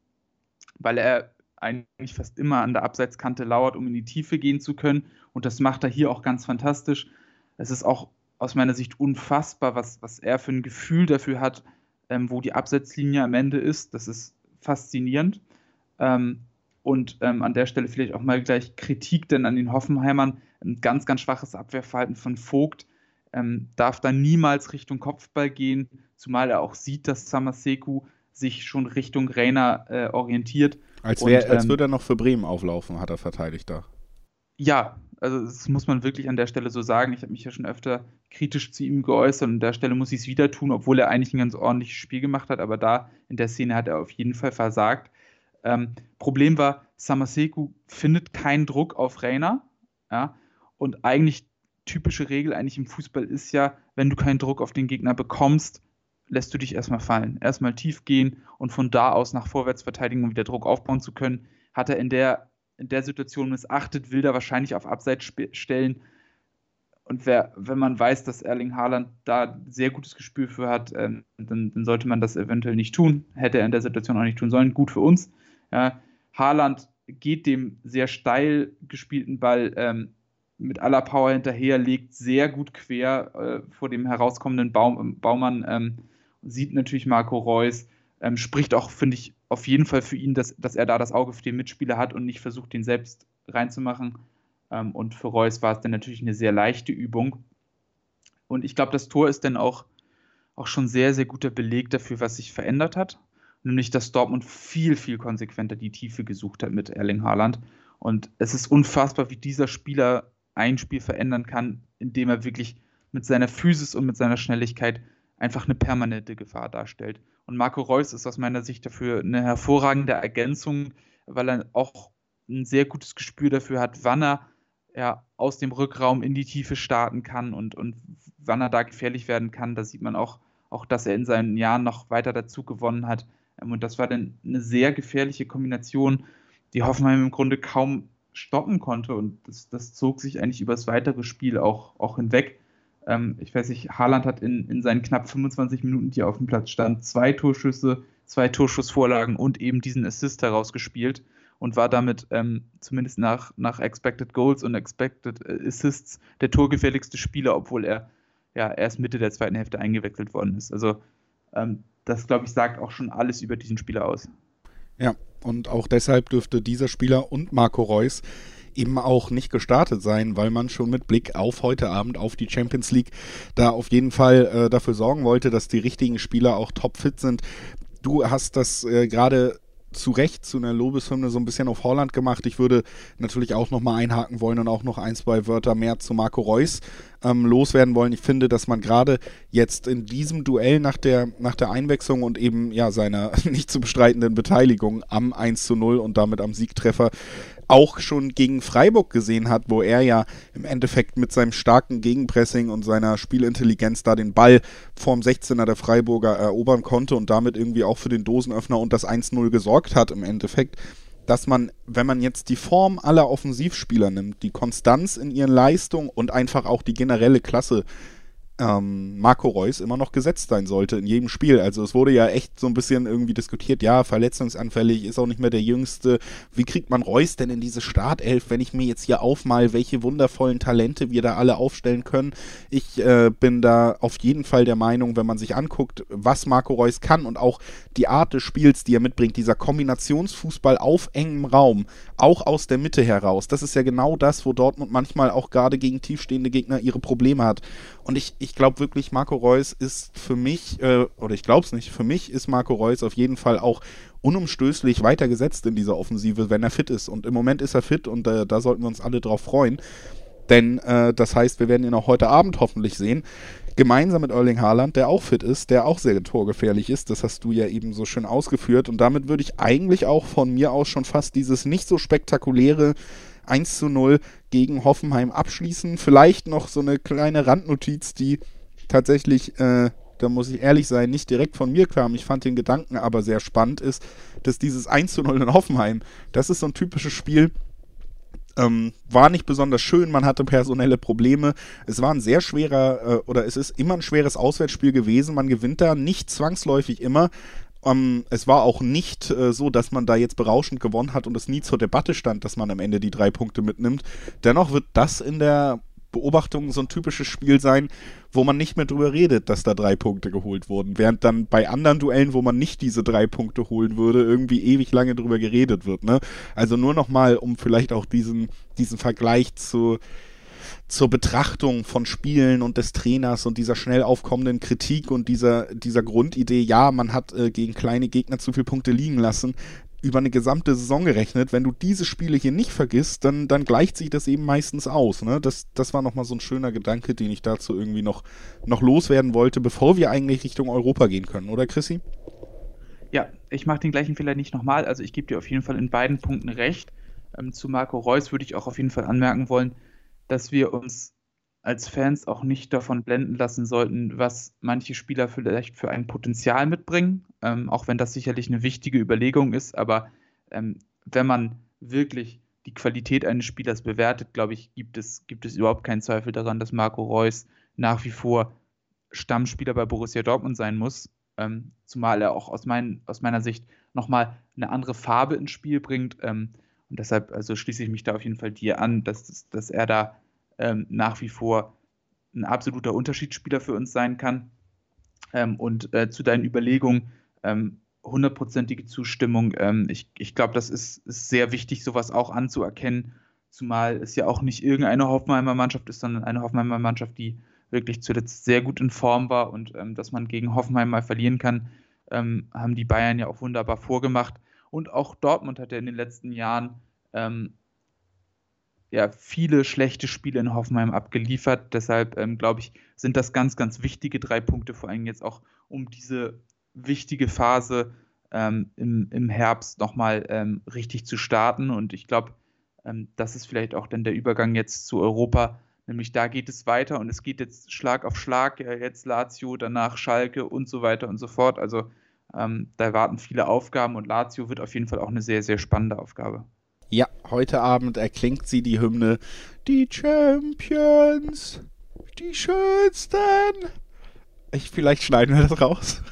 weil er eigentlich fast immer an der Abseitskante lauert, um in die Tiefe gehen zu können. Und das macht er hier auch ganz fantastisch. Es ist auch aus meiner Sicht unfassbar, was, was er für ein Gefühl dafür hat, ähm, wo die Absetzlinie am Ende ist. Das ist faszinierend. Ähm, und ähm, an der Stelle vielleicht auch mal gleich Kritik denn an den Hoffenheimern. Ein ganz, ganz schwaches Abwehrverhalten von Vogt. Ähm, darf da niemals Richtung Kopfball gehen, zumal er auch sieht, dass Samaseku sich schon Richtung Rainer äh, orientiert. Als, wär, und, als ähm, würde er noch für Bremen auflaufen, hat er verteidigt da. Ja, also das muss man wirklich an der Stelle so sagen. Ich habe mich ja schon öfter kritisch zu ihm geäußert und an der Stelle muss ich es wieder tun, obwohl er eigentlich ein ganz ordentliches Spiel gemacht hat, aber da in der Szene hat er auf jeden Fall versagt. Ähm, Problem war, Samaseku findet keinen Druck auf Reiner, ja, und eigentlich typische Regel eigentlich im Fußball ist ja, wenn du keinen Druck auf den Gegner bekommst, lässt du dich erstmal fallen, erstmal tief gehen und von da aus nach vorwärts verteidigen, um wieder Druck aufbauen zu können. Hat er in der in der Situation missachtet, will da wahrscheinlich auf Abseits stellen. Und wer, wenn man weiß, dass Erling Haaland da sehr gutes Gespür für hat, ähm, dann, dann, sollte man das eventuell nicht tun. Hätte er in der Situation auch nicht tun sollen. Gut für uns. Ja, Haaland geht dem sehr steil gespielten Ball ähm, mit aller Power hinterher, legt sehr gut quer äh, vor dem herauskommenden Baum, Baumann, ähm, sieht natürlich Marco Reus, ähm, spricht auch, finde ich, auf jeden Fall für ihn, dass, dass er da das Auge für den Mitspieler hat und nicht versucht, den selbst reinzumachen. Ähm, und für Reus war es dann natürlich eine sehr leichte Übung. Und ich glaube, das Tor ist dann auch, auch schon sehr, sehr guter Beleg dafür, was sich verändert hat. Nämlich, dass Dortmund viel, viel konsequenter die Tiefe gesucht hat mit Erling Haaland. Und es ist unfassbar, wie dieser Spieler ein Spiel verändern kann, indem er wirklich mit seiner Physis und mit seiner Schnelligkeit einfach eine permanente Gefahr darstellt. Und Marco Reus ist aus meiner Sicht dafür eine hervorragende Ergänzung, weil er auch ein sehr gutes Gespür dafür hat, wann er ja, aus dem Rückraum in die Tiefe starten kann und, und wann er da gefährlich werden kann. Da sieht man auch, auch, dass er in seinen Jahren noch weiter dazu gewonnen hat. Ähm, und das war dann eine sehr gefährliche Kombination, die Hoffenheim im Grunde kaum stoppen konnte. Und das, das zog sich eigentlich über das weitere Spiel auch, auch hinweg. Ähm, ich weiß nicht, Haaland hat in, in seinen knapp 25 Minuten, die er auf dem Platz stand, zwei Torschüsse, zwei Torschussvorlagen und eben diesen Assist herausgespielt und war damit ähm, zumindest nach, nach Expected Goals und Expected äh, Assists der torgefährlichste Spieler, obwohl er ja erst Mitte der zweiten Hälfte eingewechselt worden ist. Also ähm, das, glaube ich, sagt auch schon alles über diesen Spieler aus. Ja, und auch deshalb dürfte dieser Spieler und Marco Reus eben auch nicht gestartet sein, weil man schon mit Blick auf heute Abend, auf die Champions League, da auf jeden Fall äh, dafür sorgen wollte, dass die richtigen Spieler auch topfit sind. Du hast das äh, gerade zu Recht zu einer Lobeshymne so ein bisschen auf Holland gemacht. Ich würde natürlich auch nochmal einhaken wollen und auch noch ein, zwei Wörter mehr zu Marco Reus ähm, loswerden wollen. Ich finde, dass man gerade jetzt in diesem Duell nach der, nach der Einwechslung und eben ja seiner nicht zu bestreitenden Beteiligung am 1 zu 0 und damit am Siegtreffer auch schon gegen Freiburg gesehen hat, wo er ja im Endeffekt mit seinem starken Gegenpressing und seiner Spielintelligenz da den Ball vorm 16er der Freiburger erobern konnte und damit irgendwie auch für den Dosenöffner und das 1-0 gesorgt hat im Endeffekt dass man, wenn man jetzt die Form aller Offensivspieler nimmt, die Konstanz in ihren Leistungen und einfach auch die generelle Klasse, ähm, Marco Reus immer noch gesetzt sein sollte in jedem Spiel. Also es wurde ja echt so ein bisschen irgendwie diskutiert, ja, verletzungsanfällig, ist auch nicht mehr der Jüngste. Wie kriegt man Reus denn in diese Startelf, wenn ich mir jetzt hier aufmal, welche wundervollen Talente wir da alle aufstellen können? Ich äh, bin da auf jeden Fall der Meinung, wenn man sich anguckt, was Marco Reus kann und auch die Art des Spiels, die er mitbringt, dieser Kombinationsfußball auf engem Raum, auch aus der Mitte heraus, das ist ja genau das, wo Dortmund manchmal auch gerade gegen tiefstehende Gegner ihre Probleme hat. Und ich, ich glaube wirklich, Marco Reus ist für mich, äh, oder ich glaube es nicht, für mich ist Marco Reus auf jeden Fall auch unumstößlich weitergesetzt in dieser Offensive, wenn er fit ist. Und im Moment ist er fit und äh, da sollten wir uns alle drauf freuen. Denn äh, das heißt, wir werden ihn auch heute Abend hoffentlich sehen. Gemeinsam mit Erling Haaland, der auch fit ist, der auch sehr torgefährlich ist. Das hast du ja eben so schön ausgeführt. Und damit würde ich eigentlich auch von mir aus schon fast dieses nicht so spektakuläre 1 zu 0 gegen Hoffenheim abschließen. Vielleicht noch so eine kleine Randnotiz, die tatsächlich, äh, da muss ich ehrlich sein, nicht direkt von mir kam. Ich fand den Gedanken aber sehr spannend ist, dass dieses 1 zu 0 in Hoffenheim, das ist so ein typisches Spiel, ähm, war nicht besonders schön, man hatte personelle Probleme. Es war ein sehr schwerer, äh, oder es ist immer ein schweres Auswärtsspiel gewesen. Man gewinnt da nicht zwangsläufig immer, ähm, es war auch nicht äh, so, dass man da jetzt berauschend gewonnen hat und es nie zur Debatte stand, dass man am Ende die drei Punkte mitnimmt. Dennoch wird das in der Beobachtung so ein typisches Spiel sein, wo man nicht mehr drüber redet, dass da drei Punkte geholt wurden. Während dann bei anderen Duellen, wo man nicht diese drei Punkte holen würde, irgendwie ewig lange drüber geredet wird. Ne? Also nur nochmal, um vielleicht auch diesen, diesen Vergleich zu, zur Betrachtung von Spielen und des Trainers und dieser schnell aufkommenden Kritik und dieser, dieser Grundidee, ja, man hat äh, gegen kleine Gegner zu viele Punkte liegen lassen, über eine gesamte Saison gerechnet, wenn du diese Spiele hier nicht vergisst, dann, dann gleicht sich das eben meistens aus. Ne? Das, das war nochmal so ein schöner Gedanke, den ich dazu irgendwie noch, noch loswerden wollte, bevor wir eigentlich Richtung Europa gehen können, oder Chrissy? Ja, ich mache den gleichen Fehler nicht nochmal. Also ich gebe dir auf jeden Fall in beiden Punkten recht. Ähm, zu Marco Reus würde ich auch auf jeden Fall anmerken wollen, dass wir uns als Fans auch nicht davon blenden lassen sollten, was manche Spieler vielleicht für ein Potenzial mitbringen, ähm, auch wenn das sicherlich eine wichtige Überlegung ist. Aber ähm, wenn man wirklich die Qualität eines Spielers bewertet, glaube ich, gibt es, gibt es überhaupt keinen Zweifel daran, dass Marco Reus nach wie vor Stammspieler bei Borussia Dortmund sein muss. Ähm, zumal er auch aus, mein, aus meiner Sicht nochmal eine andere Farbe ins Spiel bringt. Ähm, und deshalb also schließe ich mich da auf jeden Fall dir an, dass, dass er da ähm, nach wie vor ein absoluter Unterschiedsspieler für uns sein kann. Ähm, und äh, zu deinen Überlegungen, ähm, hundertprozentige Zustimmung. Ähm, ich ich glaube, das ist, ist, sehr wichtig, sowas auch anzuerkennen, zumal es ja auch nicht irgendeine Hoffenheimer Mannschaft ist, sondern eine Hoffenheimer Mannschaft, die wirklich zuletzt sehr gut in Form war und ähm, dass man gegen Hoffenheim mal verlieren kann, haben die Bayern ja auch wunderbar vorgemacht. Und auch Dortmund hat ja in den letzten Jahren ähm, ja, viele schlechte Spiele in Hoffenheim abgeliefert. Deshalb ähm, glaube ich, sind das ganz, ganz wichtige drei Punkte, vor allem jetzt auch um diese wichtige Phase ähm, im, im Herbst nochmal ähm, richtig zu starten. Und ich glaube, ähm, das ist vielleicht auch dann der Übergang jetzt zu Europa. Nämlich da geht es weiter und es geht jetzt Schlag auf Schlag, ja, jetzt Lazio, danach Schalke und so weiter und so fort. Also ähm, da warten viele Aufgaben und Lazio wird auf jeden Fall auch eine sehr, sehr spannende Aufgabe. Ja, heute Abend erklingt sie die Hymne Die Champions, die schönsten. Ich, vielleicht schneiden wir das raus.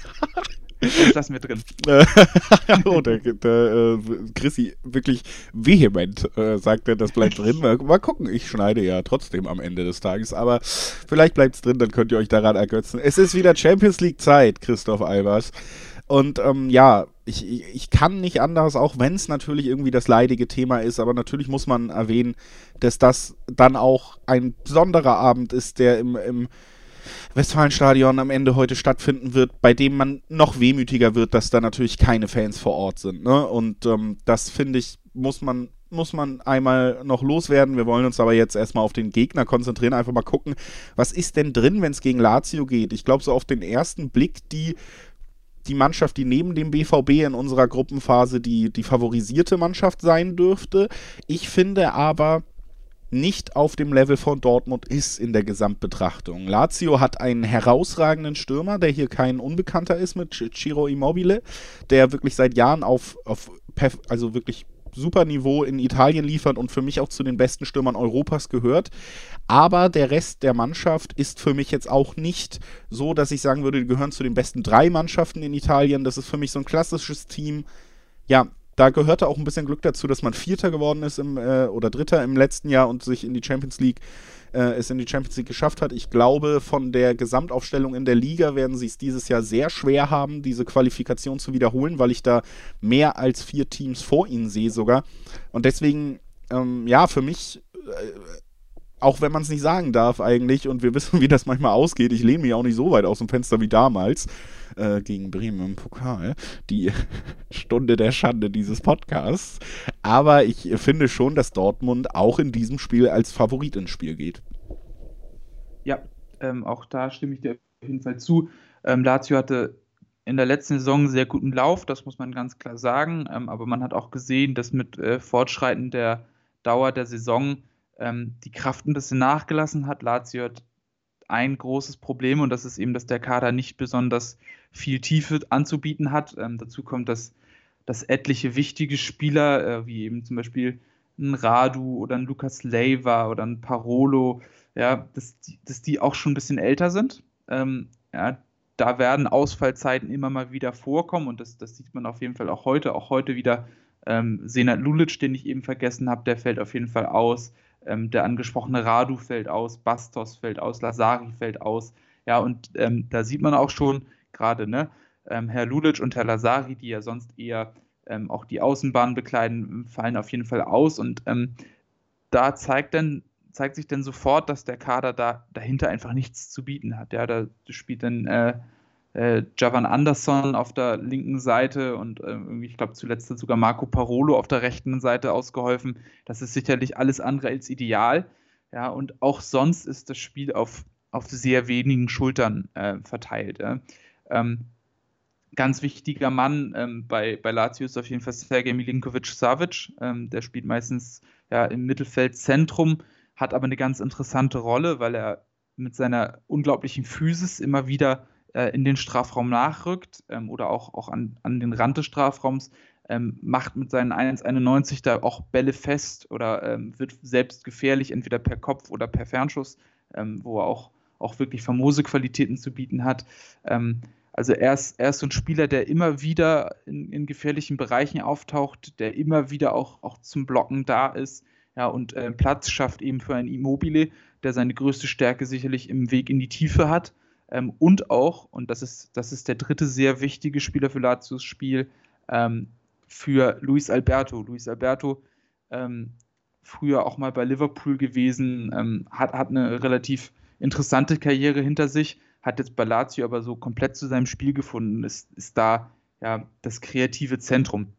Das lassen wir drin. oh, der, der äh, Chrissy wirklich vehement äh, sagt er, das bleibt drin. Mal, mal, gucken, ich schneide ja trotzdem am Ende des Tages, aber vielleicht bleibt es drin, dann könnt ihr euch daran ergötzen. Es ist wieder Champions League Zeit, Christoph Albers. Und ähm, ja, ich, ich kann nicht anders, auch wenn es natürlich irgendwie das leidige Thema ist, aber natürlich muss man erwähnen, dass das dann auch ein besonderer Abend ist, der im, im Westfalenstadion am Ende heute stattfinden wird, bei dem man noch wehmütiger wird, dass da natürlich keine Fans vor Ort sind. Ne? Und ähm, das finde ich, muss man muss man einmal noch loswerden. Wir wollen uns aber jetzt erstmal auf den Gegner konzentrieren, einfach mal gucken, was ist denn drin, wenn es gegen Lazio geht. Ich glaube, so auf den ersten Blick die die Mannschaft, die neben dem BVB in unserer Gruppenphase die, die favorisierte Mannschaft sein dürfte. Ich finde aber nicht auf dem Level von Dortmund ist in der Gesamtbetrachtung. Lazio hat einen herausragenden Stürmer, der hier kein Unbekannter ist mit Ciro Immobile, der wirklich seit Jahren auf, auf also wirklich super Niveau in Italien liefert und für mich auch zu den besten Stürmern Europas gehört. Aber der Rest der Mannschaft ist für mich jetzt auch nicht so, dass ich sagen würde, die gehören zu den besten drei Mannschaften in Italien. Das ist für mich so ein klassisches Team. Ja, da gehörte auch ein bisschen Glück dazu, dass man Vierter geworden ist im, äh, oder Dritter im letzten Jahr und sich in die Champions League äh, es in die Champions League geschafft hat. Ich glaube, von der Gesamtaufstellung in der Liga werden sie es dieses Jahr sehr schwer haben, diese Qualifikation zu wiederholen, weil ich da mehr als vier Teams vor ihnen sehe sogar. Und deswegen, ähm, ja, für mich. Auch wenn man es nicht sagen darf eigentlich und wir wissen, wie das manchmal ausgeht, ich lehne mich auch nicht so weit aus dem Fenster wie damals äh, gegen Bremen im Pokal, die Stunde der Schande dieses Podcasts. Aber ich finde schon, dass Dortmund auch in diesem Spiel als Favorit ins Spiel geht. Ja, ähm, auch da stimme ich dir auf jeden Fall zu. Ähm, Lazio hatte in der letzten Saison einen sehr guten Lauf, das muss man ganz klar sagen. Ähm, aber man hat auch gesehen, dass mit äh, Fortschreiten der Dauer der Saison ähm, die Kraft ein bisschen nachgelassen hat. Lazio hat ein großes Problem und das ist eben, dass der Kader nicht besonders viel Tiefe anzubieten hat. Ähm, dazu kommt, dass, dass etliche wichtige Spieler, äh, wie eben zum Beispiel ein Radu oder ein Lukas Leiva oder ein Parolo, ja, dass, dass die auch schon ein bisschen älter sind. Ähm, ja, da werden Ausfallzeiten immer mal wieder vorkommen und das, das sieht man auf jeden Fall auch heute. Auch heute wieder ähm, Senat Lulic, den ich eben vergessen habe, der fällt auf jeden Fall aus. Ähm, der angesprochene Radu fällt aus, Bastos fällt aus, Lazari fällt aus. Ja, und ähm, da sieht man auch schon gerade, ne, ähm, Herr Lulic und Herr Lazari, die ja sonst eher ähm, auch die Außenbahn bekleiden, fallen auf jeden Fall aus. Und ähm, da zeigt dann zeigt sich dann sofort, dass der Kader da dahinter einfach nichts zu bieten hat. Ja, da spielt dann äh, äh, Javan Anderson auf der linken Seite und äh, ich glaube zuletzt sogar Marco Parolo auf der rechten Seite ausgeholfen. Das ist sicherlich alles andere als ideal. Ja, und auch sonst ist das Spiel auf, auf sehr wenigen Schultern äh, verteilt. Ja. Ähm, ganz wichtiger Mann ähm, bei, bei Lazio ist auf jeden Fall Sergej Milinkovic-Savic. Ähm, der spielt meistens ja, im Mittelfeldzentrum, hat aber eine ganz interessante Rolle, weil er mit seiner unglaublichen Physis immer wieder äh, in den Strafraum nachrückt ähm, oder auch, auch an, an den Rand des Strafraums, ähm, macht mit seinen 1,91 da auch Bälle fest oder ähm, wird selbst gefährlich, entweder per Kopf oder per Fernschuss, ähm, wo er auch, auch wirklich famose Qualitäten zu bieten hat. Ähm, also er ist, er ist so ein Spieler, der immer wieder in, in, gefährlichen Bereichen auftaucht, der immer wieder auch, auch zum Blocken da ist ja, und äh, Platz schafft eben für ein Immobile, der seine größte Stärke sicherlich im Weg in die Tiefe hat. Ähm, und auch, und das ist, das ist der dritte sehr wichtige Spieler für Lazios Spiel, ähm, für Luis Alberto. Luis Alberto, ähm, früher auch mal bei Liverpool gewesen, ähm, hat, hat eine relativ interessante Karriere hinter sich, hat jetzt bei Lazio aber so komplett zu seinem Spiel gefunden, ist, ist da ja das kreative Zentrum.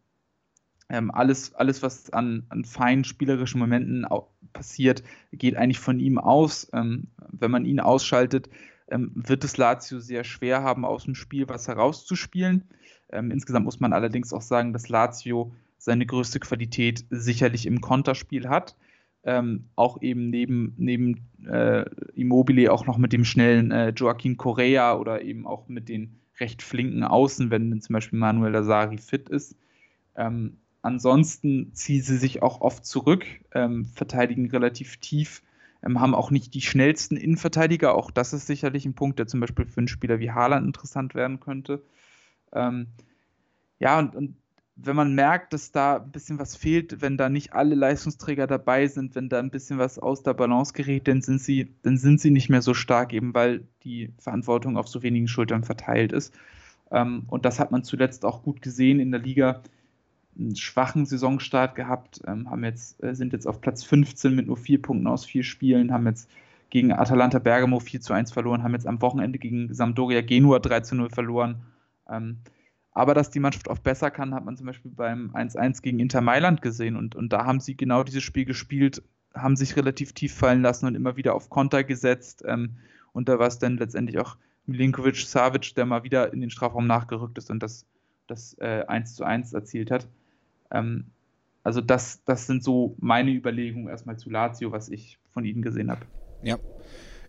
Ähm, alles, alles, was an, an feinen spielerischen Momenten passiert, geht eigentlich von ihm aus. Ähm, wenn man ihn ausschaltet, ähm, wird es Lazio sehr schwer haben, aus dem Spiel was herauszuspielen. Ähm, insgesamt muss man allerdings auch sagen, dass Lazio seine größte Qualität sicherlich im Konterspiel hat. Ähm, auch eben neben, neben äh, Immobile auch noch mit dem schnellen äh, Joaquin Correa oder eben auch mit den recht flinken Außen, wenn zum Beispiel Manuel Lazari fit ist. Ähm, ansonsten ziehen sie sich auch oft zurück, ähm, verteidigen relativ tief haben auch nicht die schnellsten Innenverteidiger. Auch das ist sicherlich ein Punkt, der zum Beispiel für einen Spieler wie Haaland interessant werden könnte. Ähm, ja, und, und wenn man merkt, dass da ein bisschen was fehlt, wenn da nicht alle Leistungsträger dabei sind, wenn da ein bisschen was aus der Balance gerät, dann sind sie, dann sind sie nicht mehr so stark, eben weil die Verantwortung auf so wenigen Schultern verteilt ist. Ähm, und das hat man zuletzt auch gut gesehen in der Liga einen schwachen Saisonstart gehabt, ähm, haben jetzt, äh, sind jetzt auf Platz 15 mit nur vier Punkten aus vier Spielen, haben jetzt gegen Atalanta Bergamo 4 zu 1 verloren, haben jetzt am Wochenende gegen Sampdoria Genua 3 zu 0 verloren. Ähm, aber dass die Mannschaft auch besser kann, hat man zum Beispiel beim 1-1 gegen Inter Mailand gesehen und, und da haben sie genau dieses Spiel gespielt, haben sich relativ tief fallen lassen und immer wieder auf Konter gesetzt. Ähm, und da war es dann letztendlich auch Milinkovic Savic, der mal wieder in den Strafraum nachgerückt ist und das, das äh, 1 zu 1 erzielt hat. Ähm, also das, das sind so meine Überlegungen erstmal zu Lazio, was ich von ihnen gesehen habe. Ja.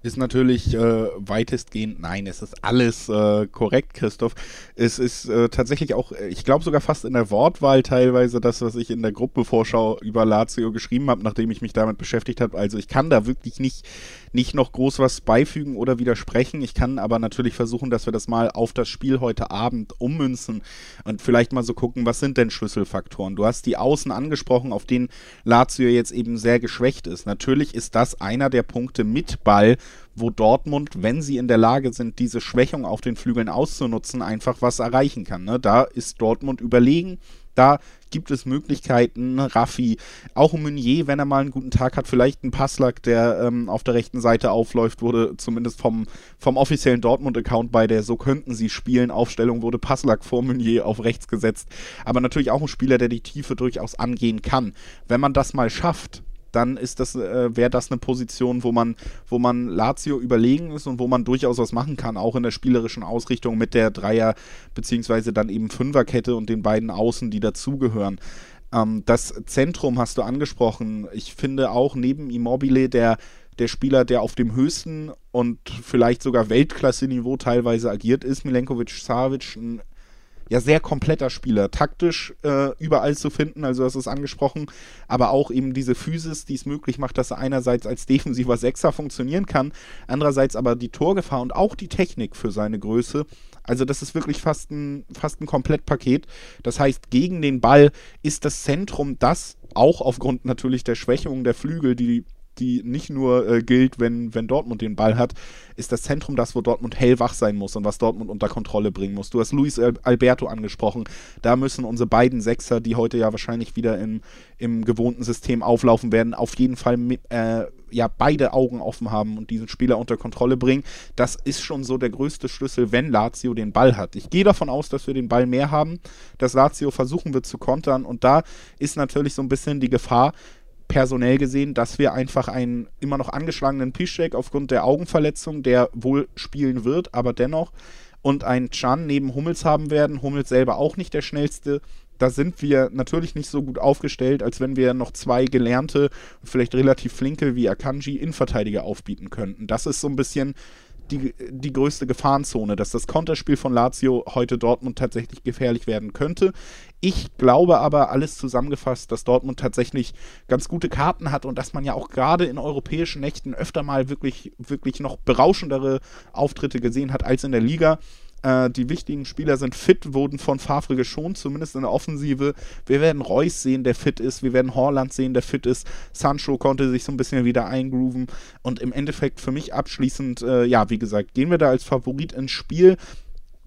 ist natürlich äh, weitestgehend, nein, es ist alles äh, korrekt, Christoph. Es ist äh, tatsächlich auch, ich glaube sogar fast in der Wortwahl teilweise das, was ich in der Gruppevorschau über Lazio geschrieben habe, nachdem ich mich damit beschäftigt habe. Also ich kann da wirklich nicht, nicht noch groß was beifügen oder widersprechen. Ich kann aber natürlich versuchen, dass wir das mal auf das Spiel heute Abend ummünzen und vielleicht mal so gucken, was sind denn Schlüsselfaktoren. Du hast die Außen angesprochen, auf denen Lazio jetzt eben sehr geschwächt ist. Natürlich ist das einer der Punkte mit Ball, wo Dortmund, wenn sie in der Lage sind, diese Schwächung auf den Flügeln auszunutzen, einfach was erreichen kann. Ne? Da ist Dortmund überlegen. Da gibt es Möglichkeiten. Raffi, auch Meunier, wenn er mal einen guten Tag hat, vielleicht ein Passlack, der ähm, auf der rechten Seite aufläuft, wurde zumindest vom, vom offiziellen Dortmund-Account bei der So könnten sie spielen Aufstellung wurde Passlack vor Meunier auf rechts gesetzt. Aber natürlich auch ein Spieler, der die Tiefe durchaus angehen kann. Wenn man das mal schafft, dann ist das, äh, wäre das eine Position, wo man, wo man Lazio überlegen ist und wo man durchaus was machen kann, auch in der spielerischen Ausrichtung mit der Dreier- beziehungsweise dann eben Fünferkette und den beiden Außen, die dazugehören. Ähm, das Zentrum hast du angesprochen. Ich finde auch neben Immobile der der Spieler, der auf dem höchsten und vielleicht sogar Weltklasse-Niveau teilweise agiert, ist Milenkovic Savic, ein ja sehr kompletter Spieler, taktisch äh, überall zu finden, also das ist angesprochen, aber auch eben diese Physis, die es möglich macht, dass er einerseits als defensiver Sechser funktionieren kann, andererseits aber die Torgefahr und auch die Technik für seine Größe. Also das ist wirklich fast ein, fast ein Komplettpaket. Das heißt, gegen den Ball ist das Zentrum das, auch aufgrund natürlich der Schwächung der Flügel, die die nicht nur äh, gilt, wenn, wenn Dortmund den Ball hat, ist das Zentrum das, wo Dortmund hellwach sein muss und was Dortmund unter Kontrolle bringen muss. Du hast Luis Alberto angesprochen. Da müssen unsere beiden Sechser, die heute ja wahrscheinlich wieder im, im gewohnten System auflaufen werden, auf jeden Fall äh, ja beide Augen offen haben und diesen Spieler unter Kontrolle bringen. Das ist schon so der größte Schlüssel, wenn Lazio den Ball hat. Ich gehe davon aus, dass wir den Ball mehr haben, dass Lazio versuchen wird zu kontern und da ist natürlich so ein bisschen die Gefahr, personell gesehen, dass wir einfach einen immer noch angeschlagenen Piszczek aufgrund der Augenverletzung, der wohl spielen wird, aber dennoch, und einen Chan neben Hummels haben werden. Hummels selber auch nicht der schnellste. Da sind wir natürlich nicht so gut aufgestellt, als wenn wir noch zwei gelernte, vielleicht relativ flinke wie Akanji Innenverteidiger aufbieten könnten. Das ist so ein bisschen die, die größte Gefahrenzone, dass das Konterspiel von Lazio heute Dortmund tatsächlich gefährlich werden könnte. Ich glaube aber, alles zusammengefasst, dass Dortmund tatsächlich ganz gute Karten hat und dass man ja auch gerade in europäischen Nächten öfter mal wirklich, wirklich noch berauschendere Auftritte gesehen hat als in der Liga. Äh, die wichtigen Spieler sind fit, wurden von Favre geschont, zumindest in der Offensive. Wir werden Reus sehen, der fit ist. Wir werden Horland sehen, der fit ist. Sancho konnte sich so ein bisschen wieder eingrooven. Und im Endeffekt für mich abschließend, äh, ja, wie gesagt, gehen wir da als Favorit ins Spiel.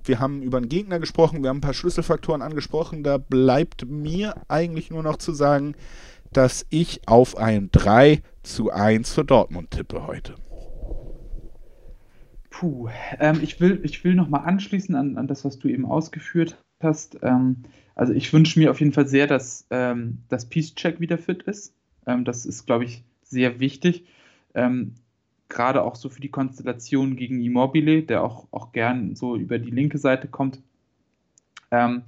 Wir haben über einen Gegner gesprochen, wir haben ein paar Schlüsselfaktoren angesprochen. Da bleibt mir eigentlich nur noch zu sagen, dass ich auf ein 3 zu 1 für Dortmund tippe heute. Puh, ähm, ich will, ich will nochmal anschließen an, an das, was du eben ausgeführt hast. Ähm, also ich wünsche mir auf jeden Fall sehr, dass ähm, das Peace-Check wieder fit ist. Ähm, das ist, glaube ich, sehr wichtig. Ähm, gerade auch so für die Konstellation gegen Immobile, der auch, auch gern so über die linke Seite kommt. Ähm,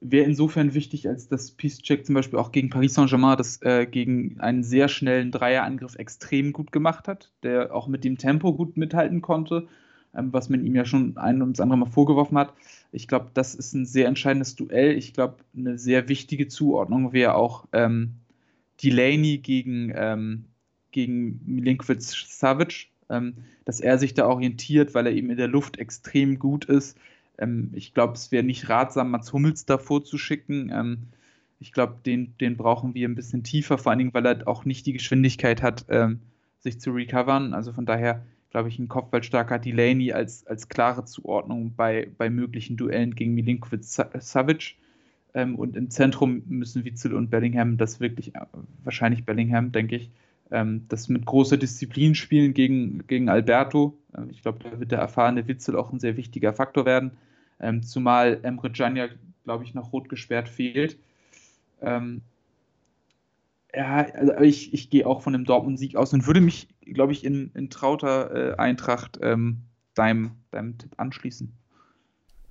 wäre insofern wichtig, als dass Peace-Check zum Beispiel auch gegen Paris Saint-Germain das äh, gegen einen sehr schnellen Dreierangriff extrem gut gemacht hat, der auch mit dem Tempo gut mithalten konnte, ähm, was man ihm ja schon ein und das andere Mal vorgeworfen hat. Ich glaube, das ist ein sehr entscheidendes Duell. Ich glaube, eine sehr wichtige Zuordnung wäre auch ähm, Delaney gegen, ähm, gegen Milinkovic Savic, ähm, dass er sich da orientiert, weil er eben in der Luft extrem gut ist ähm, ich glaube, es wäre nicht ratsam, Mats Hummels davor zu schicken. Ähm, ich glaube, den, den brauchen wir ein bisschen tiefer, vor allen Dingen, weil er auch nicht die Geschwindigkeit hat, ähm, sich zu recovern. Also von daher glaube ich, ein kopfballstarker Delaney als, als klare Zuordnung bei, bei möglichen Duellen gegen Milinkovic Savic. Ähm, und im Zentrum müssen Witzel und Bellingham das wirklich, äh, wahrscheinlich Bellingham, denke ich, ähm, das mit großer Disziplin spielen gegen, gegen Alberto. Ähm, ich glaube, da wird der erfahrene Witzel auch ein sehr wichtiger Faktor werden. Ähm, zumal Emre Can ja, glaube ich, noch rot gesperrt fehlt. Ähm, ja, also ich, ich gehe auch von einem Dortmund-Sieg aus und würde mich, glaube ich, in, in trauter äh, Eintracht ähm, deinem, deinem Tipp anschließen.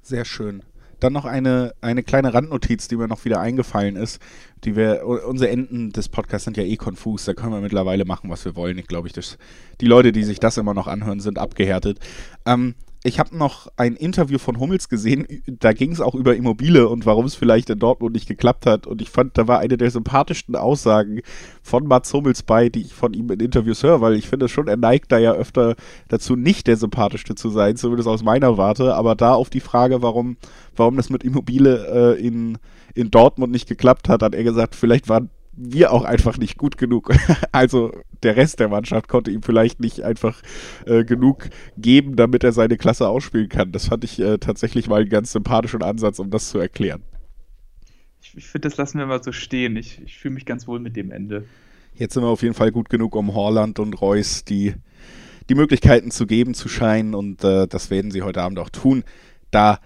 Sehr schön. Dann noch eine, eine kleine Randnotiz, die mir noch wieder eingefallen ist. Die wir, unsere Enden des Podcasts sind ja eh konfus, da können wir mittlerweile machen, was wir wollen. Ich glaube, ich, das, die Leute, die sich das immer noch anhören, sind abgehärtet. Ähm, ich habe noch ein Interview von Hummels gesehen, da ging es auch über Immobile und warum es vielleicht in Dortmund nicht geklappt hat. Und ich fand, da war eine der sympathischsten Aussagen von Mats Hummels bei, die ich von ihm in Interviews höre, weil ich finde schon, er neigt da ja öfter dazu, nicht der sympathischste zu sein, zumindest aus meiner Warte. Aber da auf die Frage, warum, warum das mit Immobile äh, in, in Dortmund nicht geklappt hat, hat er gesagt, vielleicht waren wir auch einfach nicht gut genug. also der Rest der Mannschaft konnte ihm vielleicht nicht einfach äh, genug geben, damit er seine Klasse ausspielen kann. Das fand ich äh, tatsächlich mal einen ganz sympathischen Ansatz, um das zu erklären. Ich, ich finde, das lassen wir mal so stehen. Ich, ich fühle mich ganz wohl mit dem Ende. Jetzt sind wir auf jeden Fall gut genug, um Horland und Reus die, die Möglichkeiten zu geben zu scheinen und äh, das werden sie heute Abend auch tun. Da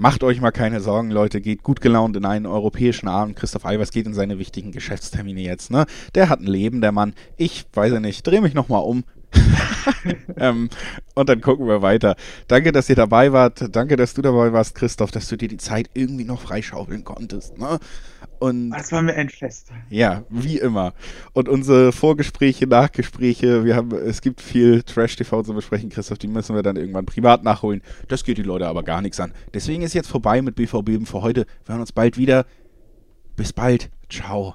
Macht euch mal keine Sorgen, Leute. Geht gut gelaunt in einen europäischen Abend. Christoph Albers geht in seine wichtigen Geschäftstermine jetzt. Ne? Der hat ein Leben, der Mann. Ich weiß ja nicht. Dreh mich nochmal um. ähm, und dann gucken wir weiter. Danke, dass ihr dabei wart. Danke, dass du dabei warst, Christoph, dass du dir die Zeit irgendwie noch freischaufeln konntest. Ne? Und das war mir ein Fest. Ja, wie immer. Und unsere Vorgespräche, Nachgespräche, wir haben, es gibt viel Trash-TV zu besprechen, Christoph, die müssen wir dann irgendwann privat nachholen. Das geht die Leute aber gar nichts an. Deswegen ist jetzt vorbei mit BVB für heute. Wir hören uns bald wieder. Bis bald. Ciao.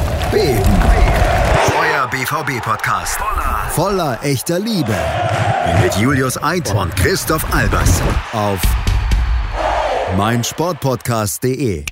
B Euer BVB-Podcast. Voller, voller echter Liebe. Mit Julius Eid und Christoph Albers. Auf meinsportpodcast.de